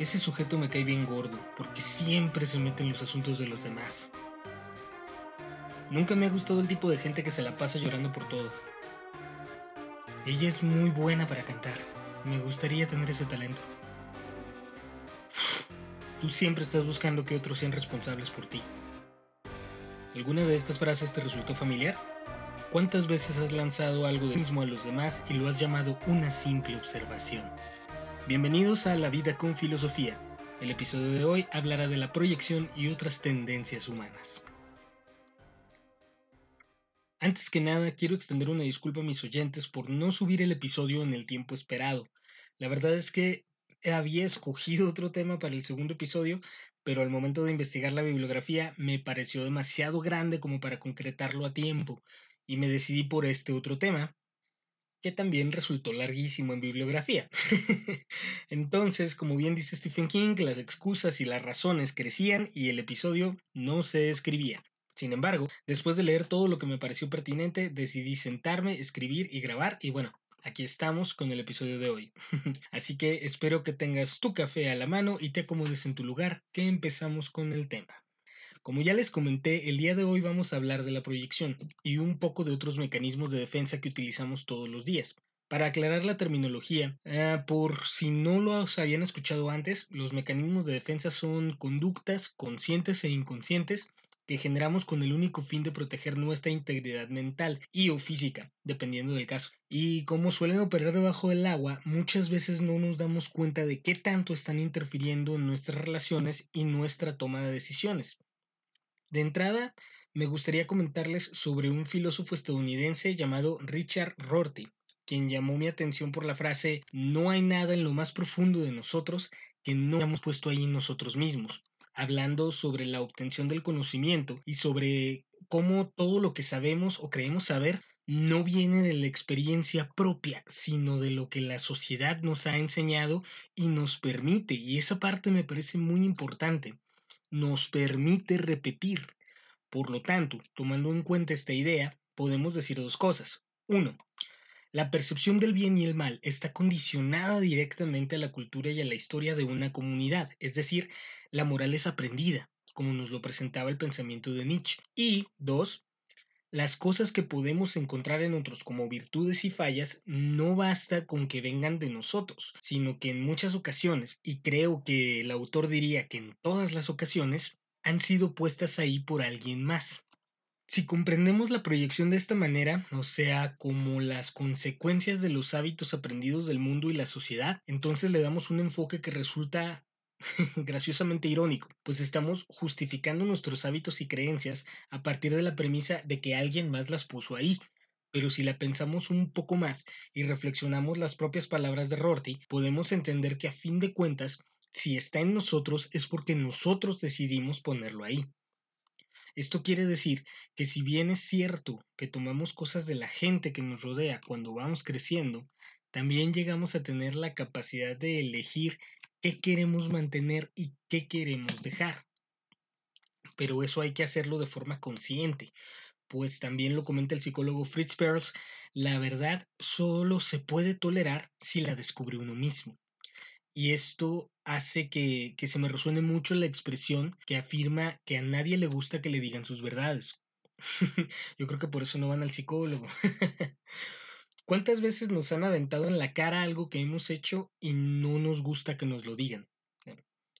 Ese sujeto me cae bien gordo, porque siempre se mete en los asuntos de los demás. Nunca me ha gustado el tipo de gente que se la pasa llorando por todo. Ella es muy buena para cantar. Me gustaría tener ese talento. Tú siempre estás buscando que otros sean responsables por ti. ¿Alguna de estas frases te resultó familiar? ¿Cuántas veces has lanzado algo de mismo a los demás y lo has llamado una simple observación? Bienvenidos a La Vida con Filosofía. El episodio de hoy hablará de la proyección y otras tendencias humanas. Antes que nada, quiero extender una disculpa a mis oyentes por no subir el episodio en el tiempo esperado. La verdad es que había escogido otro tema para el segundo episodio, pero al momento de investigar la bibliografía me pareció demasiado grande como para concretarlo a tiempo, y me decidí por este otro tema, que también resultó larguísimo en bibliografía. Entonces, como bien dice Stephen King, las excusas y las razones crecían y el episodio no se escribía. Sin embargo, después de leer todo lo que me pareció pertinente, decidí sentarme, escribir y grabar y bueno, aquí estamos con el episodio de hoy. Así que espero que tengas tu café a la mano y te acomodes en tu lugar, que empezamos con el tema. Como ya les comenté, el día de hoy vamos a hablar de la proyección y un poco de otros mecanismos de defensa que utilizamos todos los días. Para aclarar la terminología, ah, por si no lo habían escuchado antes, los mecanismos de defensa son conductas conscientes e inconscientes que generamos con el único fin de proteger nuestra integridad mental y o física, dependiendo del caso. Y como suelen operar debajo del agua, muchas veces no nos damos cuenta de qué tanto están interfiriendo en nuestras relaciones y nuestra toma de decisiones. De entrada, me gustaría comentarles sobre un filósofo estadounidense llamado Richard Rorty, quien llamó mi atención por la frase no hay nada en lo más profundo de nosotros que no hayamos puesto ahí nosotros mismos hablando sobre la obtención del conocimiento y sobre cómo todo lo que sabemos o creemos saber no viene de la experiencia propia, sino de lo que la sociedad nos ha enseñado y nos permite, y esa parte me parece muy importante, nos permite repetir. Por lo tanto, tomando en cuenta esta idea, podemos decir dos cosas. Uno, la percepción del bien y el mal está condicionada directamente a la cultura y a la historia de una comunidad, es decir, la moral es aprendida, como nos lo presentaba el pensamiento de Nietzsche. Y dos, las cosas que podemos encontrar en otros como virtudes y fallas no basta con que vengan de nosotros, sino que en muchas ocasiones, y creo que el autor diría que en todas las ocasiones, han sido puestas ahí por alguien más. Si comprendemos la proyección de esta manera, o sea, como las consecuencias de los hábitos aprendidos del mundo y la sociedad, entonces le damos un enfoque que resulta graciosamente irónico, pues estamos justificando nuestros hábitos y creencias a partir de la premisa de que alguien más las puso ahí. Pero si la pensamos un poco más y reflexionamos las propias palabras de Rorty, podemos entender que a fin de cuentas, si está en nosotros es porque nosotros decidimos ponerlo ahí. Esto quiere decir que si bien es cierto que tomamos cosas de la gente que nos rodea cuando vamos creciendo, también llegamos a tener la capacidad de elegir qué queremos mantener y qué queremos dejar. Pero eso hay que hacerlo de forma consciente, pues también lo comenta el psicólogo Fritz Perls, la verdad solo se puede tolerar si la descubre uno mismo. Y esto hace que, se me resuene mucho la expresión que afirma que a nadie le gusta que le digan sus verdades. Yo creo que por eso no van al psicólogo. ¿Cuántas veces nos han aventado en la cara algo que hemos hecho y no nos gusta que nos lo digan?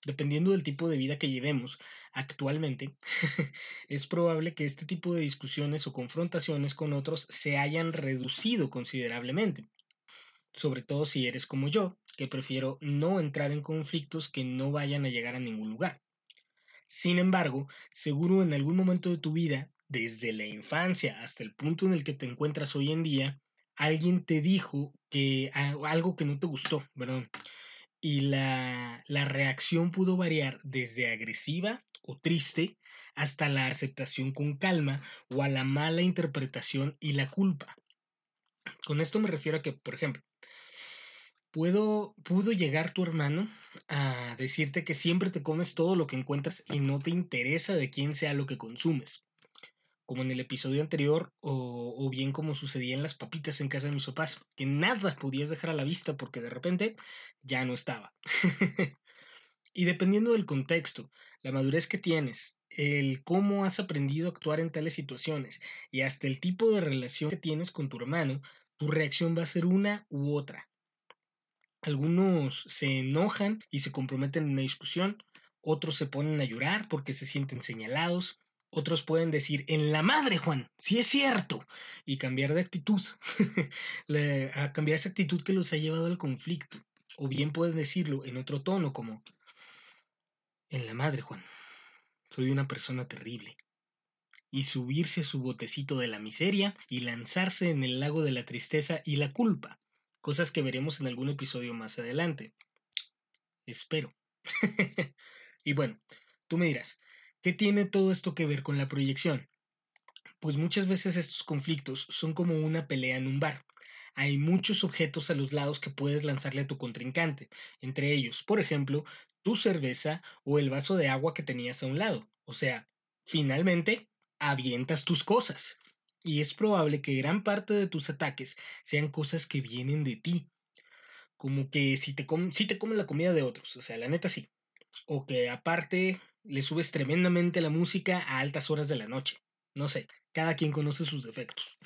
Dependiendo del tipo de vida que llevemos actualmente, es probable que este tipo de discusiones o confrontaciones con otros se hayan reducido considerablemente. Sobre todo si eres como yo, que prefiero no entrar en conflictos que no vayan a llegar a ningún lugar. Sin embargo, seguro en algún momento de tu vida, desde la infancia hasta el punto en el que te encuentras hoy en día, alguien te dijo que algo que no te gustó, perdón. Y la, la reacción pudo variar desde agresiva o triste hasta la aceptación con calma o a la mala interpretación y la culpa. Con esto me refiero a que, por ejemplo, Puedo, pudo llegar tu hermano a decirte que siempre te comes todo lo que encuentras y no te interesa de quién sea lo que consumes, como en el episodio anterior o, bien como sucedía en las papitas en casa de mis papás, que nada podías dejar a la vista porque de repente ya no estaba. Y dependiendo del contexto, la madurez que tienes, el cómo has aprendido a actuar en tales situaciones y hasta el tipo de relación que tienes con tu hermano, tu reacción va a ser una u otra. Algunos se enojan y se comprometen en una discusión, otros se ponen a llorar porque se sienten señalados, otros pueden decir, en la madre, Juan, si es cierto, y cambiar de actitud, a cambiar esa actitud que los ha llevado al conflicto. O bien pueden decirlo en otro tono como, en la madre, Juan, soy una persona terrible. Y subirse a su botecito de la miseria y lanzarse en el lago de la tristeza y la culpa, cosas que veremos en algún episodio más adelante. Espero. y bueno, tú me dirás, ¿Qué tiene todo esto que ver con la proyección? Pues muchas veces estos conflictos son como una pelea en un bar. Hay muchos objetos a los lados que puedes lanzarle a tu contrincante, entre ellos, por ejemplo, tu cerveza o el vaso de agua que tenías a un lado. O sea, finalmente, avientas tus cosas. Y es probable que gran parte de tus ataques sean cosas que vienen de ti. Como que si te, si te comes la comida de otros, o sea, la neta sí. O que aparte le subes tremendamente la música a altas horas de la noche. No sé, cada quien conoce sus defectos.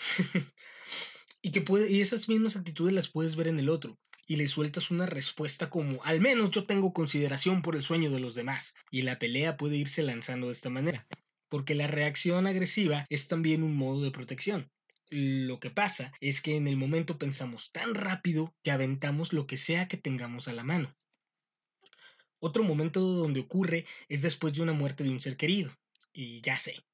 y que puede, y esas mismas actitudes las puedes ver en el otro. Y le sueltas una respuesta como, al menos yo tengo consideración por el sueño de los demás. Y la pelea puede irse lanzando de esta manera. Porque la reacción agresiva es también un modo de protección. Lo que pasa es que en el momento pensamos tan rápido que aventamos lo que sea que tengamos a la mano. Otro momento donde ocurre es después de una muerte de un ser querido. Y ya sé,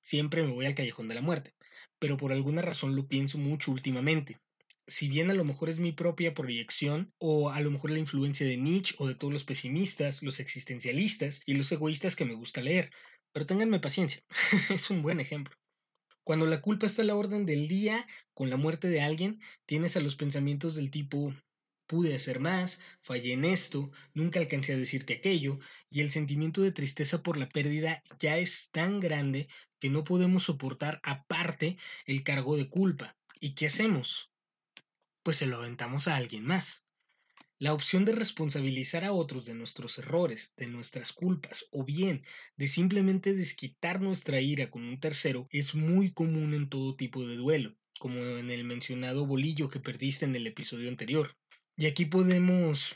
siempre me voy al callejón de la muerte, pero por alguna razón lo pienso mucho últimamente. Si bien a lo mejor es mi propia proyección, o a lo mejor la influencia de Nietzsche o de todos los pesimistas, los existencialistas y los egoístas que me gusta leer, pero ténganme paciencia, es un buen ejemplo. Cuando la culpa está a la orden del día, con la muerte de alguien, tienes a los pensamientos del tipo pude hacer más, fallé en esto, nunca alcancé a decirte aquello, y el sentimiento de tristeza por la pérdida ya es tan grande que no podemos soportar aparte el cargo de culpa. ¿Y qué hacemos? Pues se lo aventamos a alguien más. La opción de responsabilizar a otros de nuestros errores, de nuestras culpas, o bien de simplemente desquitar nuestra ira con un tercero es muy común en todo tipo de duelo, como en el mencionado bolillo que perdiste en el episodio anterior. Y aquí podemos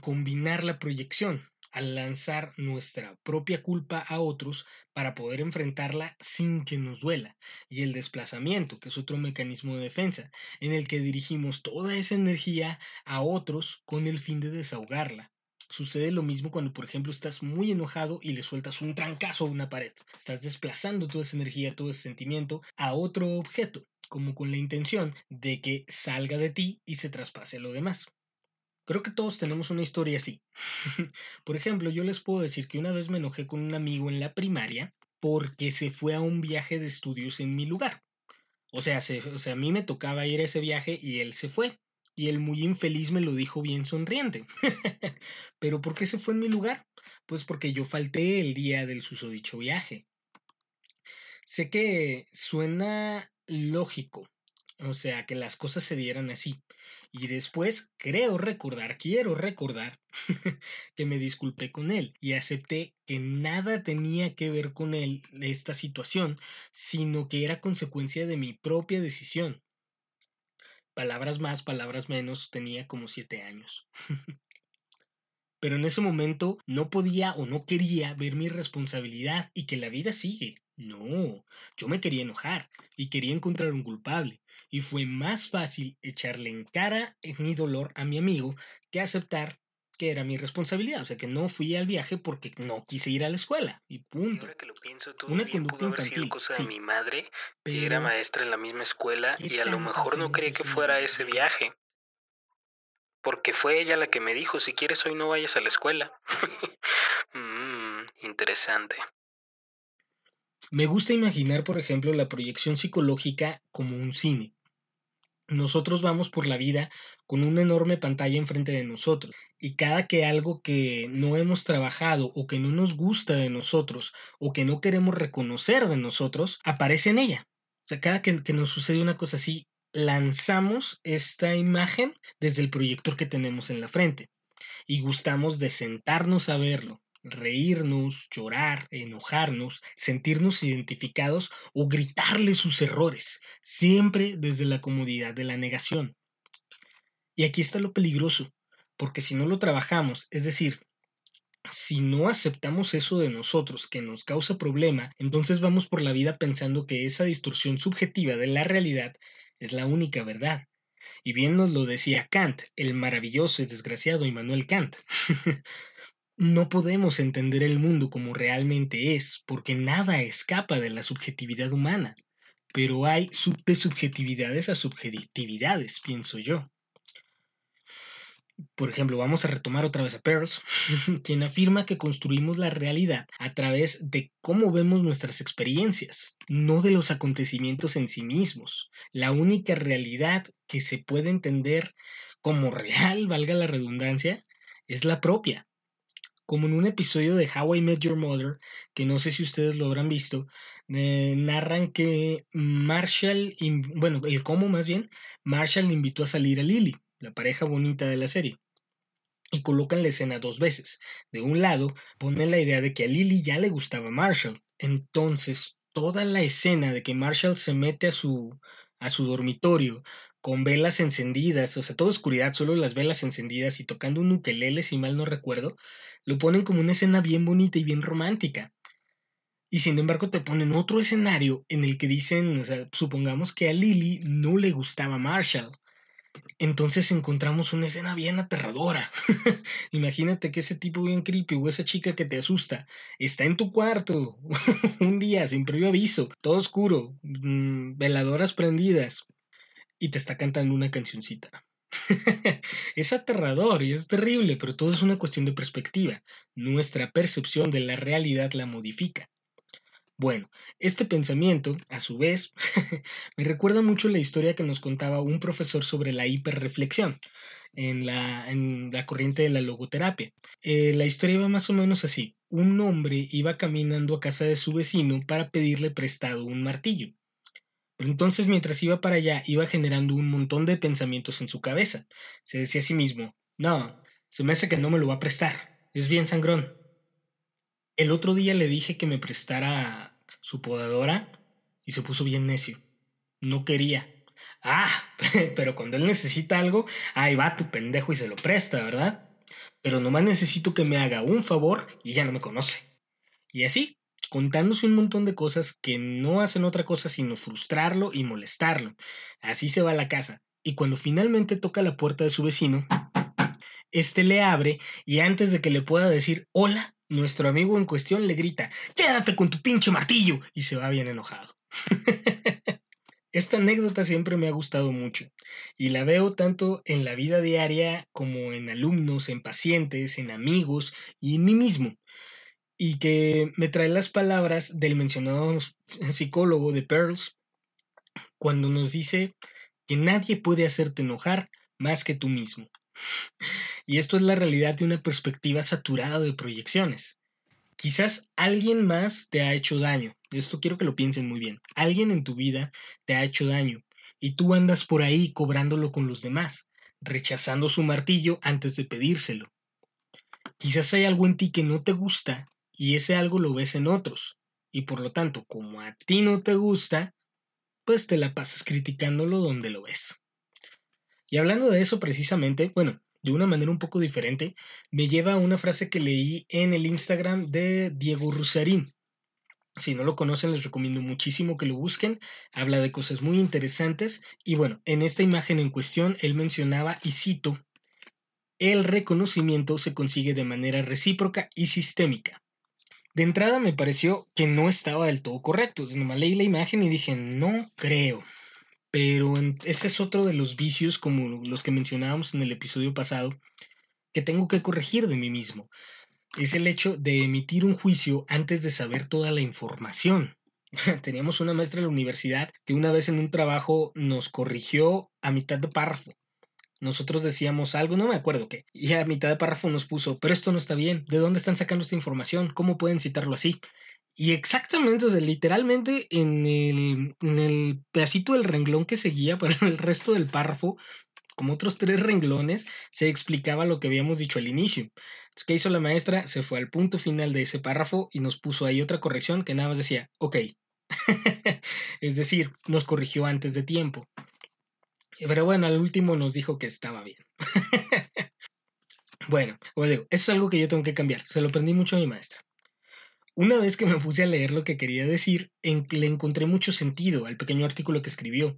combinar la proyección al lanzar nuestra propia culpa a otros para poder enfrentarla sin que nos duela, y el desplazamiento, que es otro mecanismo de defensa, en el que dirigimos toda esa energía a otros con el fin de desahogarla. Sucede lo mismo cuando, por ejemplo, estás muy enojado y le sueltas un trancazo a una pared. Estás desplazando toda esa energía, todo ese sentimiento a otro objeto como con la intención de que salga de ti y se traspase a lo demás. Creo que todos tenemos una historia así. Por ejemplo, yo les puedo decir que una vez me enojé con un amigo en la primaria porque se fue a un viaje de estudios en mi lugar. O sea, o sea, a mí me tocaba ir a ese viaje y él se fue. Y él muy infeliz me lo dijo bien sonriente. ¿Pero por qué se fue en mi lugar? Pues porque yo falté el día del susodicho viaje. Sé que suena lógico, o sea, que las cosas se dieran así. Y después creo recordar, quiero recordar que me disculpé con él y acepté que nada tenía que ver con él esta situación, sino que era consecuencia de mi propia decisión. Palabras más, palabras menos, tenía como siete años. Pero en ese momento no podía o no quería ver mi responsabilidad y que la vida sigue. No, yo me quería enojar y quería encontrar un culpable, y fue más fácil echarle en cara mi dolor a mi amigo que aceptar que era mi responsabilidad, o sea que no fui al viaje porque no quise ir a la escuela y punto. Ahora que lo pienso, Una conducta infantil. cosa de mi madre, que era maestra en la misma escuela y a lo mejor no quería que fuera ese viaje. Porque fue ella la que me dijo, si quieres hoy no vayas a la escuela. mm, interesante. Me gusta imaginar, por ejemplo, la proyección psicológica como un cine. Nosotros vamos por la vida con una enorme pantalla enfrente de nosotros y cada que algo que no hemos trabajado o que no nos gusta de nosotros o que no queremos reconocer de nosotros aparece en ella. O sea, cada que, que nos sucede una cosa así, lanzamos esta imagen desde el proyector que tenemos en la frente. y gustamos de sentarnos a verlo, reírnos, llorar, enojarnos, sentirnos identificados o gritarle sus errores, siempre desde la comodidad de la negación. Y aquí está lo peligroso, porque si no lo trabajamos, es decir, si no aceptamos eso de nosotros que nos causa problema, entonces vamos por la vida pensando que esa distorsión subjetiva de la realidad es la única verdad. Y bien nos lo decía Kant, el maravilloso y desgraciado Immanuel Kant. no podemos entender el mundo como realmente es, porque nada escapa de la subjetividad humana. Pero hay de subjetividades a subjetividades, pienso yo. Por ejemplo, vamos a retomar otra vez a Peirce, quien afirma que construimos la realidad a través de cómo vemos nuestras experiencias, no de los acontecimientos en sí mismos. La única realidad que se puede entender como real, valga la redundancia, es la propia. Como en un episodio de How I Met Your Mother, que no sé si ustedes lo habrán visto, eh, narran que Marshall, bueno, el cómo más bien, Marshall invitó a salir a Lily la pareja bonita de la serie. Y colocan la escena dos veces. De un lado, ponen la idea de que a Lily ya le gustaba Marshall. Entonces, toda la escena de que Marshall se mete a su, a su dormitorio con velas encendidas, o sea, toda oscuridad, solo las velas encendidas y tocando un ukelele, si mal no recuerdo, lo ponen como una escena bien bonita y bien romántica. Y sin embargo te ponen otro escenario en el que dicen, o sea, supongamos que a Lily no le gustaba Marshall. Entonces encontramos una escena bien aterradora. Imagínate que ese tipo bien creepy o esa chica que te asusta está en tu cuarto un día sin previo aviso, todo oscuro, mm, veladoras prendidas y te está cantando una cancioncita. es aterrador y es terrible, pero todo es una cuestión de perspectiva. Nuestra percepción de la realidad la modifica. Bueno, este pensamiento, a su vez, me recuerda mucho la historia que nos contaba un profesor sobre la hiperreflexión en la, en la corriente de la logoterapia. Eh, la historia iba más o menos así. Un hombre iba caminando a casa de su vecino para pedirle prestado un martillo. Entonces mientras iba para allá iba generando un montón de pensamientos en su cabeza. Se decía a sí mismo, no, se me hace que no me lo va a prestar. Es bien sangrón. El otro día le dije que me prestara su podadora y se puso bien necio. No quería. Ah, pero cuando él necesita algo, ahí va tu pendejo y se lo presta, ¿verdad? Pero nomás necesito que me haga un favor y ya no me conoce. Y así, contándose un montón de cosas que no hacen otra cosa sino frustrarlo y molestarlo. Así se va a la casa. Y cuando finalmente toca la puerta de su vecino, este le abre y antes de que le pueda decir hola, nuestro amigo en cuestión le grita, quédate con tu pinche martillo, y se va bien enojado. Esta anécdota siempre me ha gustado mucho y la veo tanto en la vida diaria como en alumnos, en pacientes, en amigos y en mí mismo. Y que me trae las palabras del mencionado psicólogo de Pearls cuando nos dice que nadie puede hacerte enojar más que tú mismo. Y esto es la realidad de una perspectiva saturada de proyecciones. Quizás alguien más te ha hecho daño. Esto quiero que lo piensen muy bien. Alguien en tu vida te ha hecho daño y tú andas por ahí cobrándolo con los demás, rechazando su martillo antes de pedírselo. Quizás hay algo en ti que no te gusta y ese algo lo ves en otros. Y por lo tanto, como a ti no te gusta, pues te la pasas criticándolo donde lo ves. Y hablando de eso precisamente, bueno, de una manera un poco diferente, me lleva a una frase que leí en el Instagram de Diego Rusarín. Si no lo conocen, les recomiendo muchísimo que lo busquen. Habla de cosas muy interesantes. Y bueno, en esta imagen en cuestión, él mencionaba, y cito, el reconocimiento se consigue de manera recíproca y sistémica. De entrada me pareció que no estaba del todo correcto. Nomás leí la imagen y dije, no creo. Pero ese es otro de los vicios, como los que mencionábamos en el episodio pasado, que tengo que corregir de mí mismo. Es el hecho de emitir un juicio antes de saber toda la información. Teníamos una maestra en la universidad que una vez en un trabajo nos corrigió a mitad de párrafo. Nosotros decíamos algo, no me acuerdo qué, y a mitad de párrafo nos puso, pero esto no está bien, ¿de dónde están sacando esta información? ¿Cómo pueden citarlo así? Y exactamente, o sea, literalmente en el, en el pedacito del renglón que seguía para el resto del párrafo, como otros tres renglones, se explicaba lo que habíamos dicho al inicio. Entonces, ¿qué hizo la maestra? Se fue al punto final de ese párrafo y nos puso ahí otra corrección que nada más decía, ok. es decir, nos corrigió antes de tiempo. Pero bueno, al último nos dijo que estaba bien. bueno, os digo, eso es algo que yo tengo que cambiar. Se lo aprendí mucho a mi maestra. Una vez que me puse a leer lo que quería decir, le encontré mucho sentido al pequeño artículo que escribió.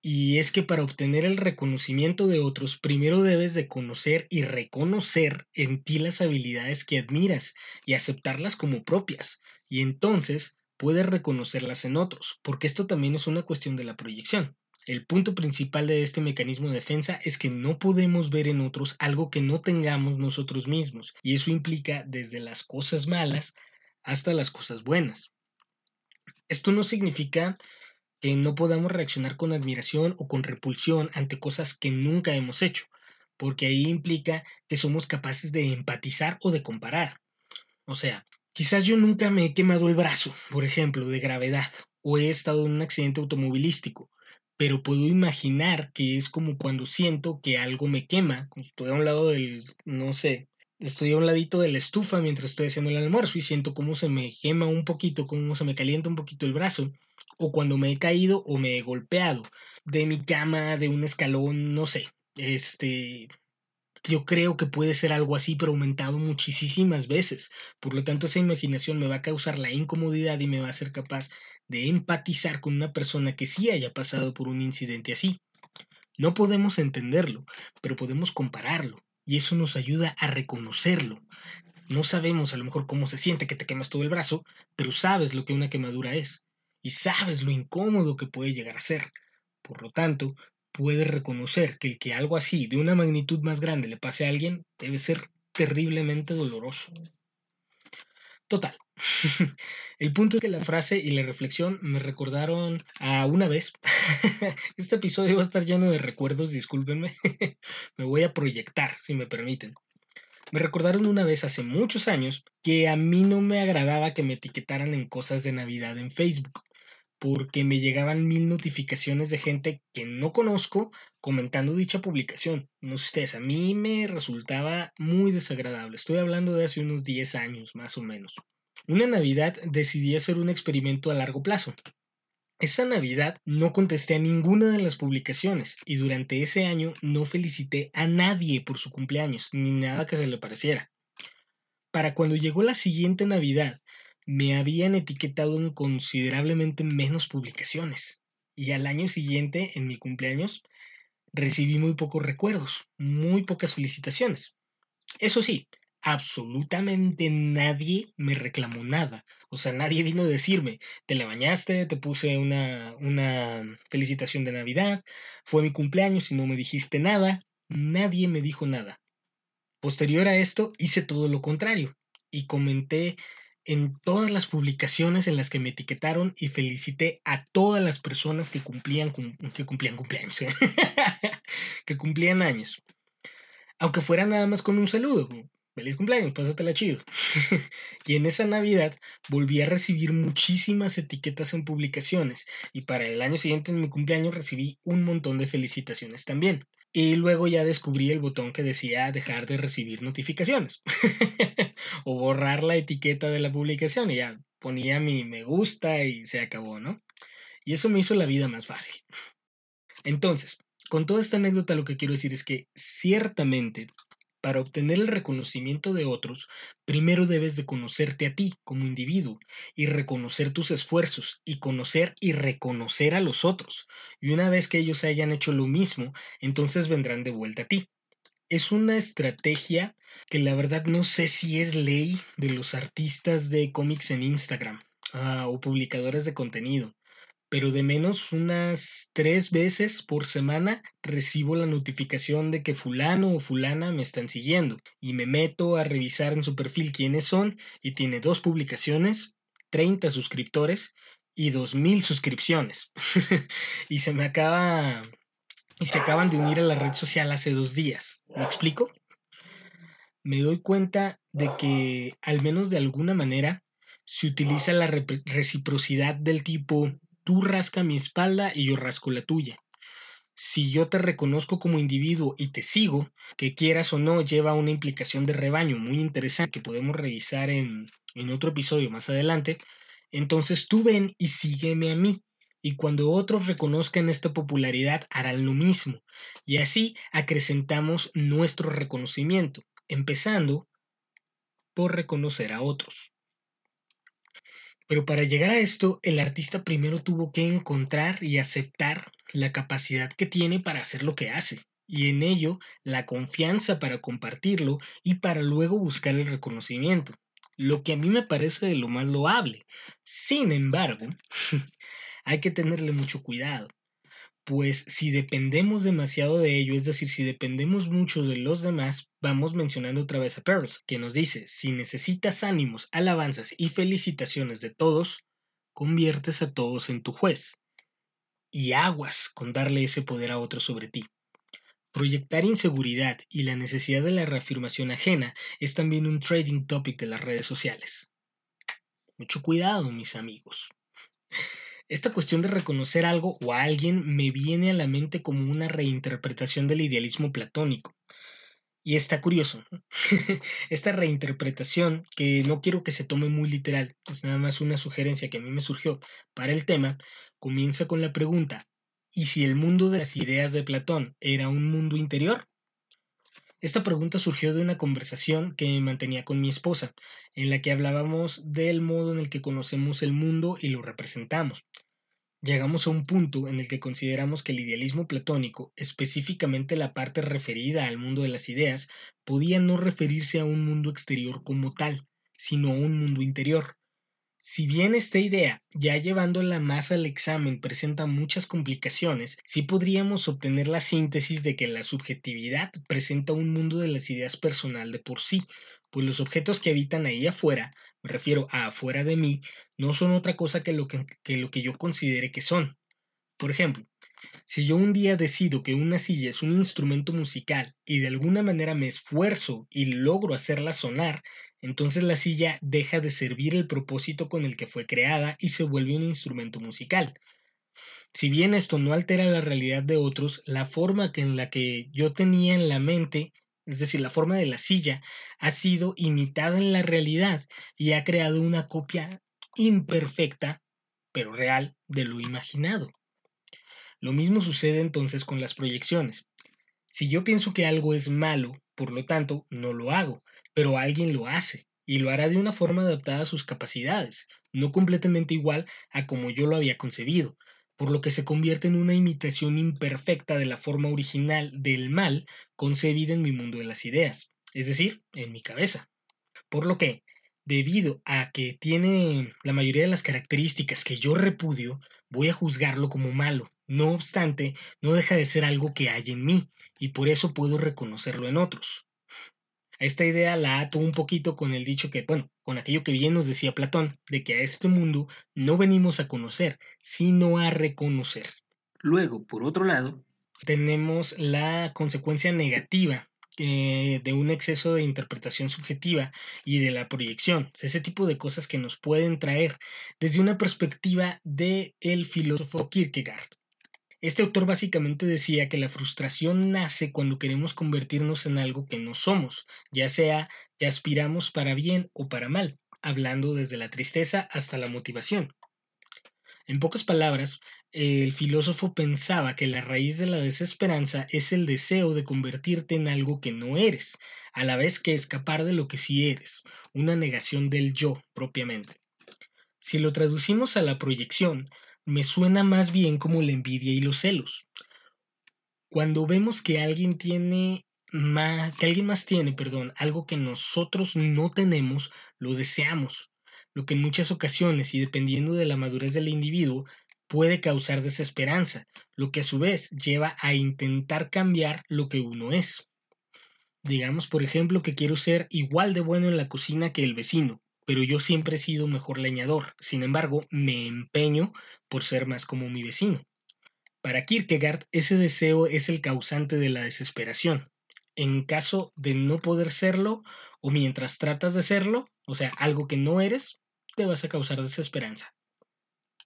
Y es que para obtener el reconocimiento de otros, primero debes de conocer y reconocer en ti las habilidades que admiras y aceptarlas como propias. Y entonces puedes reconocerlas en otros, porque esto también es una cuestión de la proyección. El punto principal de este mecanismo de defensa es que no podemos ver en otros algo que no tengamos nosotros mismos, y eso implica desde las cosas malas hasta las cosas buenas. Esto no significa que no podamos reaccionar con admiración o con repulsión ante cosas que nunca hemos hecho, porque ahí implica que somos capaces de empatizar o de comparar. O sea, quizás yo nunca me he quemado el brazo, por ejemplo, de gravedad, o he estado en un accidente automovilístico, pero puedo imaginar que es como cuando siento que algo me quema, estoy a un lado del, no sé, estoy a un ladito de la estufa mientras estoy haciendo el almuerzo y siento cómo se me quema un poquito, cómo se me calienta un poquito el brazo, o cuando me he caído o me he golpeado de mi cama, de un escalón, no sé, este, yo creo que puede ser algo así, pero aumentado muchísimas veces. Por lo tanto, esa imaginación me va a causar la incomodidad y me va a ser capaz de empatizar con una persona que sí haya pasado por un incidente así. No podemos entenderlo, pero podemos compararlo, y eso nos ayuda a reconocerlo. No sabemos a lo mejor cómo se siente que te quemas todo el brazo, pero sabes lo que una quemadura es, y sabes lo incómodo que puede llegar a ser. Por lo tanto, puedes reconocer que el que algo así, de una magnitud más grande, le pase a alguien, debe ser terriblemente doloroso. Total. El punto es que la frase y la reflexión me recordaron a una vez. Este episodio va a estar lleno de recuerdos, discúlpenme. Me voy a proyectar, si me permiten. Me recordaron una vez hace muchos años que a mí no me agradaba que me etiquetaran en cosas de Navidad en Facebook, porque me llegaban mil notificaciones de gente que no conozco comentando dicha publicación. No sé ustedes, a mí me resultaba muy desagradable. Estoy hablando de hace unos 10 años, más o menos. Una Navidad decidí hacer un experimento a largo plazo. Esa Navidad no contesté a ninguna de las publicaciones y durante ese año no felicité a nadie por su cumpleaños, ni nada que se le pareciera. Para cuando llegó la siguiente Navidad, me habían etiquetado en considerablemente menos publicaciones. Y al año siguiente, en mi cumpleaños, recibí muy pocos recuerdos, muy pocas felicitaciones. Eso sí, absolutamente nadie me reclamó nada. O sea, nadie vino a decirme, te la bañaste, te puse una, una felicitación de Navidad, fue mi cumpleaños y no me dijiste nada. Nadie me dijo nada. Posterior a esto, hice todo lo contrario y comenté en todas las publicaciones en las que me etiquetaron y felicité a todas las personas que cumplían, que cumplían cumpleaños, que cumplían años. Aunque fuera nada más con un saludo, feliz cumpleaños, pásatela chido. y en esa Navidad volví a recibir muchísimas etiquetas en publicaciones y para el año siguiente en mi cumpleaños recibí un montón de felicitaciones también. Y luego ya descubrí el botón que decía dejar de recibir notificaciones. o borrar la etiqueta de la publicación y ya ponía mi me gusta y se acabó, ¿no? Y eso me hizo la vida más fácil. Entonces, con toda esta anécdota lo que quiero decir es que ciertamente para obtener el reconocimiento de otros, primero debes de conocerte a ti como individuo y reconocer tus esfuerzos y conocer y reconocer a los otros. Y una vez que ellos hayan hecho lo mismo, entonces vendrán de vuelta a ti. Es una estrategia que la verdad no sé si es ley de los artistas de cómics en Instagram ah, o publicadores de contenido pero de menos unas tres veces por semana recibo la notificación de que fulano o fulana me están siguiendo y me meto a revisar en su perfil quiénes son y tiene dos publicaciones, 30 suscriptores y 2000 suscripciones. y se me acaba y se acaban de unir a la red social hace dos días. ¿Me explico? Me doy cuenta de que al menos de alguna manera se utiliza la reciprocidad del tipo tú rasca mi espalda y yo rasco la tuya. si yo te reconozco como individuo y te sigo, que quieras o no, lleva una implicación de rebaño muy interesante que podemos revisar en, en otro episodio más adelante, entonces tú ven y sígueme a mí. Y cuando otros reconozcan esta popularidad, harán lo mismo. Y así acrecentamos nuestro reconocimiento, empezando por reconocer a otros. Pero para llegar a esto, el artista primero tuvo que encontrar y aceptar la capacidad que tiene para hacer lo que hace, y en ello la confianza para compartirlo y para luego buscar el reconocimiento, lo que a mí me parece de lo más loable. Sin embargo, hay que tenerle mucho cuidado, pues si dependemos demasiado de ello, es decir, si dependemos mucho de los demás, vamos mencionando otra vez a Pearls, que nos dice, si necesitas ánimos, alabanzas y felicitaciones de todos, conviertes a todos en tu juez. Y aguas con darle ese poder a otro sobre ti. Proyectar inseguridad y la necesidad de la reafirmación ajena es también un trading topic de las redes sociales. Mucho cuidado, mis amigos. Esta cuestión de reconocer algo o a alguien me viene a la mente como una reinterpretación del idealismo platónico. Y está curioso. Esta reinterpretación, que no quiero que se tome muy literal, es nada más una sugerencia que a mí me surgió para el tema, comienza con la pregunta, ¿y si el mundo de las ideas de Platón era un mundo interior? Esta pregunta surgió de una conversación que mantenía con mi esposa, en la que hablábamos del modo en el que conocemos el mundo y lo representamos. Llegamos a un punto en el que consideramos que el idealismo platónico, específicamente la parte referida al mundo de las ideas, podía no referirse a un mundo exterior como tal, sino a un mundo interior. Si bien esta idea, ya llevándola más al examen, presenta muchas complicaciones, sí podríamos obtener la síntesis de que la subjetividad presenta un mundo de las ideas personal de por sí, pues los objetos que habitan ahí afuera me refiero a afuera de mí, no son otra cosa que lo que, lo que yo considere que son. Por ejemplo, si yo un día decido que una silla es un instrumento musical y de alguna manera me esfuerzo y logro hacerla sonar, entonces la silla deja de servir el propósito con el que fue creada y se vuelve un instrumento musical. Si bien esto no altera la realidad de otros, la forma en la que yo tenía en la mente es decir, la forma de la silla, ha sido imitada en la realidad y ha creado una copia imperfecta, pero real, de lo imaginado. Lo mismo sucede entonces con las proyecciones. Si yo pienso que algo es malo, por lo tanto, no lo hago, pero alguien lo hace, y lo hará de una forma adaptada a sus capacidades, no completamente igual a como yo lo había concebido, por lo que se convierte en una imitación imperfecta de la forma original del mal concebida en mi mundo de las ideas, es decir, en mi cabeza. Por lo que, debido a que tiene la mayoría de las características que yo repudio, voy a juzgarlo como malo. No obstante, no deja de ser algo que hay en mí, y por eso puedo reconocerlo en otros. A esta idea la ato un poquito con el dicho que, bueno, con aquello que bien nos decía Platón, de que a este mundo no venimos a conocer, sino a reconocer. Luego, por otro lado, tenemos la consecuencia negativa eh, de un exceso de interpretación subjetiva y de la proyección, ese tipo de cosas que nos pueden traer desde una perspectiva del el filósofo Kierkegaard. Este autor básicamente decía que la frustración nace cuando queremos convertirnos en algo que no somos, ya sea que aspiramos para bien o para mal, hablando desde la tristeza hasta la motivación. En pocas palabras, el filósofo pensaba que la raíz de la desesperanza es el deseo de convertirte en algo que no eres, a la vez que escapar de lo que sí eres, una negación del yo propiamente. Si lo traducimos a la proyección, me suena más bien como la envidia y los celos. Cuando vemos que alguien tiene más, que alguien más tiene, perdón, algo que nosotros no tenemos, lo deseamos, lo que en muchas ocasiones y dependiendo de la madurez del individuo puede causar desesperanza, lo que a su vez lleva a intentar cambiar lo que uno es. Digamos, por ejemplo, que quiero ser igual de bueno en la cocina que el vecino, pero yo siempre he sido mejor leñador. Sin embargo, me empeño por ser más como mi vecino. Para Kierkegaard, ese deseo es el causante de la desesperación. En caso de no poder serlo, o mientras tratas de serlo, o sea, algo que no eres, te vas a causar desesperanza.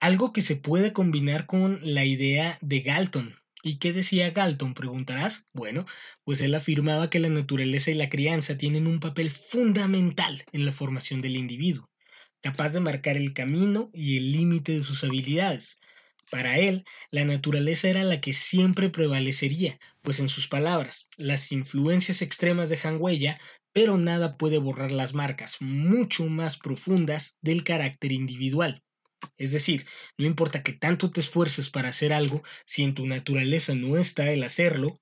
Algo que se puede combinar con la idea de Galton, ¿Y qué decía Galton? Preguntarás. Bueno, pues él afirmaba que la naturaleza y la crianza tienen un papel fundamental en la formación del individuo, capaz de marcar el camino y el límite de sus habilidades. Para él, la naturaleza era la que siempre prevalecería, pues en sus palabras, las influencias extremas dejan huella, pero nada puede borrar las marcas mucho más profundas del carácter individual. Es decir, no importa que tanto te esfuerces para hacer algo, si en tu naturaleza no está el hacerlo,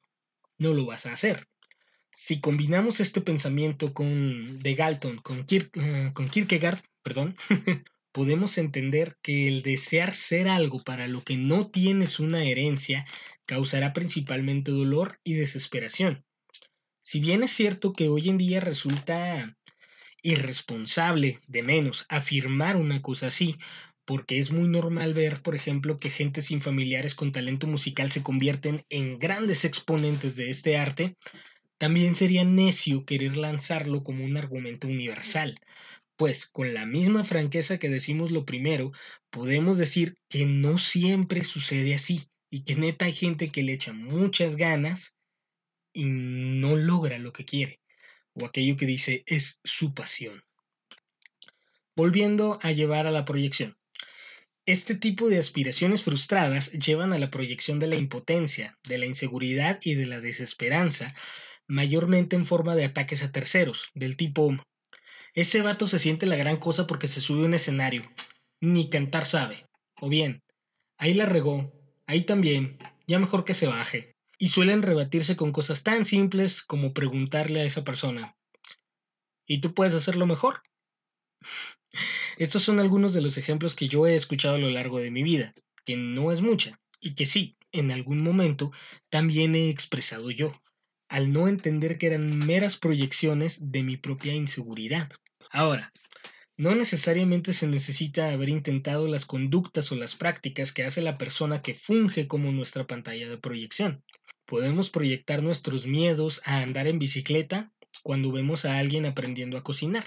no lo vas a hacer. Si combinamos este pensamiento con de Galton, con, eh, con Kierkegaard, perdón, podemos entender que el desear ser algo para lo que no tienes una herencia causará principalmente dolor y desesperación. Si bien es cierto que hoy en día resulta irresponsable, de menos, afirmar una cosa así, porque es muy normal ver, por ejemplo, que gente sin familiares con talento musical se convierten en grandes exponentes de este arte, también sería necio querer lanzarlo como un argumento universal, pues con la misma franqueza que decimos lo primero, podemos decir que no siempre sucede así y que neta hay gente que le echa muchas ganas y no logra lo que quiere, o aquello que dice es su pasión. Volviendo a llevar a la proyección. Este tipo de aspiraciones frustradas llevan a la proyección de la impotencia, de la inseguridad y de la desesperanza, mayormente en forma de ataques a terceros, del tipo, ese vato se siente la gran cosa porque se sube a un escenario, ni cantar sabe, o bien, ahí la regó, ahí también, ya mejor que se baje, y suelen rebatirse con cosas tan simples como preguntarle a esa persona, ¿y tú puedes hacerlo mejor? Estos son algunos de los ejemplos que yo he escuchado a lo largo de mi vida, que no es mucha, y que sí, en algún momento también he expresado yo, al no entender que eran meras proyecciones de mi propia inseguridad. Ahora, no necesariamente se necesita haber intentado las conductas o las prácticas que hace la persona que funge como nuestra pantalla de proyección. Podemos proyectar nuestros miedos a andar en bicicleta cuando vemos a alguien aprendiendo a cocinar.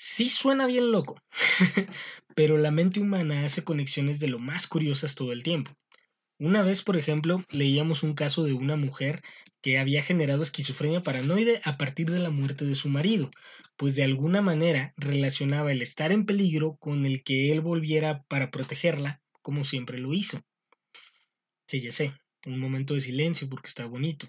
Sí suena bien loco, pero la mente humana hace conexiones de lo más curiosas todo el tiempo. Una vez, por ejemplo, leíamos un caso de una mujer que había generado esquizofrenia paranoide a partir de la muerte de su marido, pues de alguna manera relacionaba el estar en peligro con el que él volviera para protegerla, como siempre lo hizo. Sí, ya sé, un momento de silencio porque está bonito.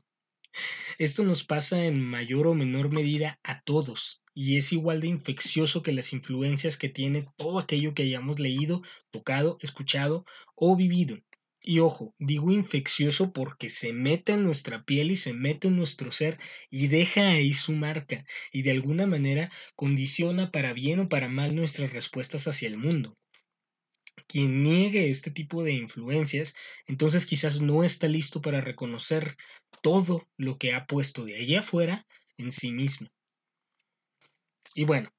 Esto nos pasa en mayor o menor medida a todos, y es igual de infeccioso que las influencias que tiene todo aquello que hayamos leído, tocado, escuchado o vivido. Y ojo, digo infeccioso porque se mete en nuestra piel y se mete en nuestro ser y deja ahí su marca y de alguna manera condiciona para bien o para mal nuestras respuestas hacia el mundo. Quien niegue este tipo de influencias, entonces quizás no está listo para reconocer todo lo que ha puesto de allá afuera en sí mismo. Y bueno,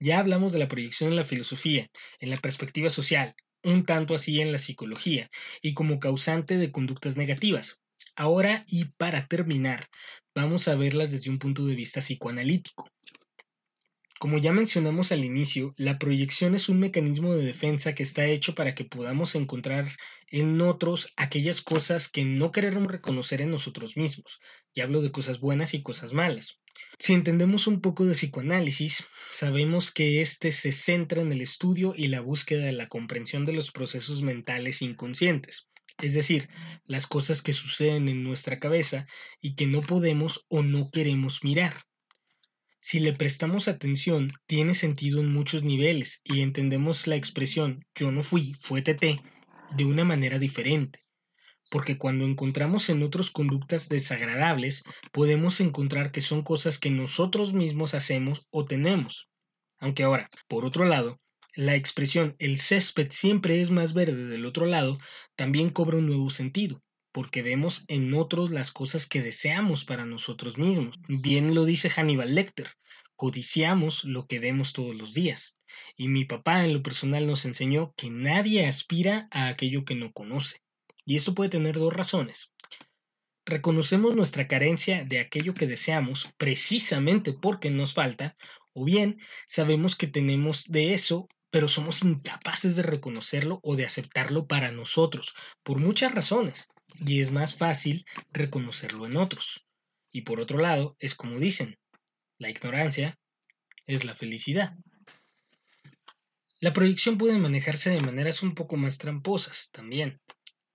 ya hablamos de la proyección en la filosofía, en la perspectiva social, un tanto así en la psicología, y como causante de conductas negativas. Ahora, y para terminar, vamos a verlas desde un punto de vista psicoanalítico. Como ya mencionamos al inicio, la proyección es un mecanismo de defensa que está hecho para que podamos encontrar en otros aquellas cosas que no queremos reconocer en nosotros mismos. Y hablo de cosas buenas y cosas malas. Si entendemos un poco de psicoanálisis, sabemos que éste se centra en el estudio y la búsqueda de la comprensión de los procesos mentales inconscientes, es decir, las cosas que suceden en nuestra cabeza y que no podemos o no queremos mirar. Si le prestamos atención, tiene sentido en muchos niveles y entendemos la expresión yo no fui, fue TT de una manera diferente porque cuando encontramos en otros conductas desagradables, podemos encontrar que son cosas que nosotros mismos hacemos o tenemos. Aunque ahora, por otro lado, la expresión el césped siempre es más verde del otro lado también cobra un nuevo sentido, porque vemos en otros las cosas que deseamos para nosotros mismos. Bien lo dice Hannibal Lecter, codiciamos lo que vemos todos los días. Y mi papá en lo personal nos enseñó que nadie aspira a aquello que no conoce. Y esto puede tener dos razones. Reconocemos nuestra carencia de aquello que deseamos precisamente porque nos falta, o bien sabemos que tenemos de eso, pero somos incapaces de reconocerlo o de aceptarlo para nosotros, por muchas razones. Y es más fácil reconocerlo en otros. Y por otro lado, es como dicen, la ignorancia es la felicidad. La proyección puede manejarse de maneras un poco más tramposas también,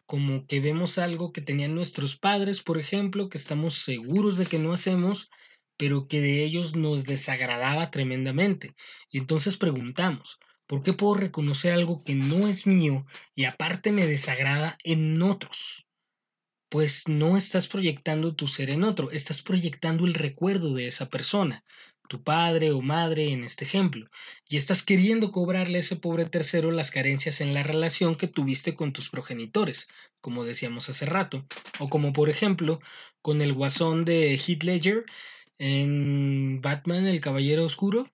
como que vemos algo que tenían nuestros padres, por ejemplo, que estamos seguros de que no hacemos, pero que de ellos nos desagradaba tremendamente. Y entonces preguntamos, ¿por qué puedo reconocer algo que no es mío y aparte me desagrada en otros? Pues no estás proyectando tu ser en otro, estás proyectando el recuerdo de esa persona tu padre o madre en este ejemplo, y estás queriendo cobrarle a ese pobre tercero las carencias en la relación que tuviste con tus progenitores, como decíamos hace rato, o como por ejemplo con el guasón de Heath Ledger en Batman el Caballero Oscuro,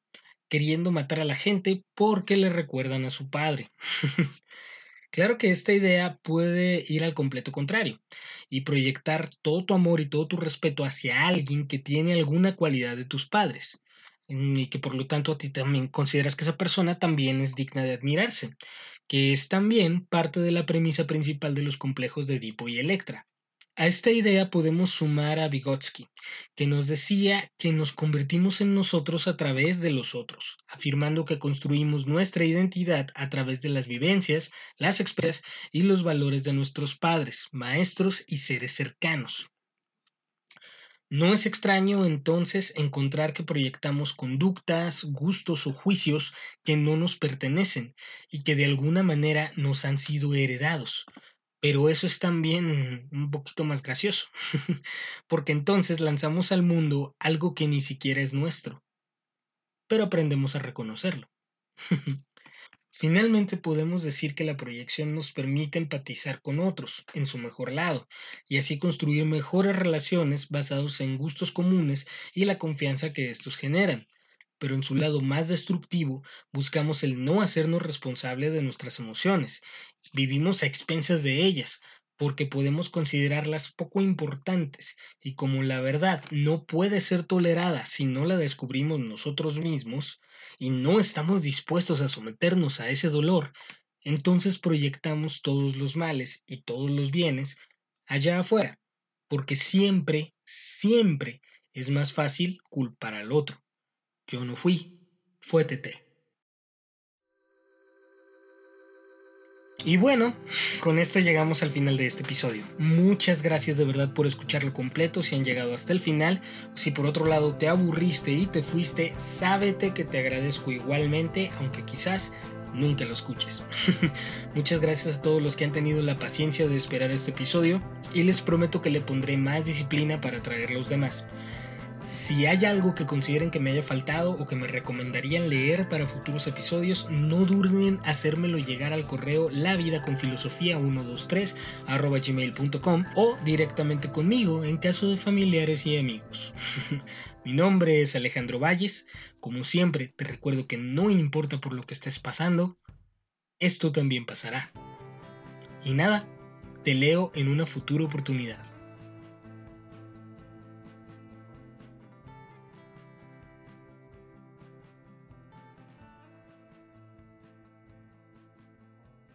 queriendo matar a la gente porque le recuerdan a su padre. claro que esta idea puede ir al completo contrario y proyectar todo tu amor y todo tu respeto hacia alguien que tiene alguna cualidad de tus padres y que por lo tanto a ti también consideras que esa persona también es digna de admirarse, que es también parte de la premisa principal de los complejos de Edipo y Electra. A esta idea podemos sumar a Vygotsky, que nos decía que nos convertimos en nosotros a través de los otros, afirmando que construimos nuestra identidad a través de las vivencias, las experiencias y los valores de nuestros padres, maestros y seres cercanos. No es extraño entonces encontrar que proyectamos conductas, gustos o juicios que no nos pertenecen y que de alguna manera nos han sido heredados. Pero eso es también un poquito más gracioso, porque entonces lanzamos al mundo algo que ni siquiera es nuestro, pero aprendemos a reconocerlo. Finalmente podemos decir que la proyección nos permite empatizar con otros en su mejor lado y así construir mejores relaciones basados en gustos comunes y la confianza que estos generan. Pero en su lado más destructivo buscamos el no hacernos responsable de nuestras emociones. Vivimos a expensas de ellas, porque podemos considerarlas poco importantes y como la verdad no puede ser tolerada si no la descubrimos nosotros mismos, y no estamos dispuestos a someternos a ese dolor, entonces proyectamos todos los males y todos los bienes allá afuera, porque siempre, siempre es más fácil culpar al otro. Yo no fui, fue Tete. Y bueno, con esto llegamos al final de este episodio. Muchas gracias de verdad por escucharlo completo si han llegado hasta el final. Si por otro lado te aburriste y te fuiste, sábete que te agradezco igualmente, aunque quizás nunca lo escuches. Muchas gracias a todos los que han tenido la paciencia de esperar este episodio y les prometo que le pondré más disciplina para traer los demás. Si hay algo que consideren que me haya faltado o que me recomendarían leer para futuros episodios, no duden hacérmelo llegar al correo lavidaconfilosofía123 gmail.com o directamente conmigo en caso de familiares y amigos. Mi nombre es Alejandro Valles. Como siempre, te recuerdo que no importa por lo que estés pasando, esto también pasará. Y nada, te leo en una futura oportunidad.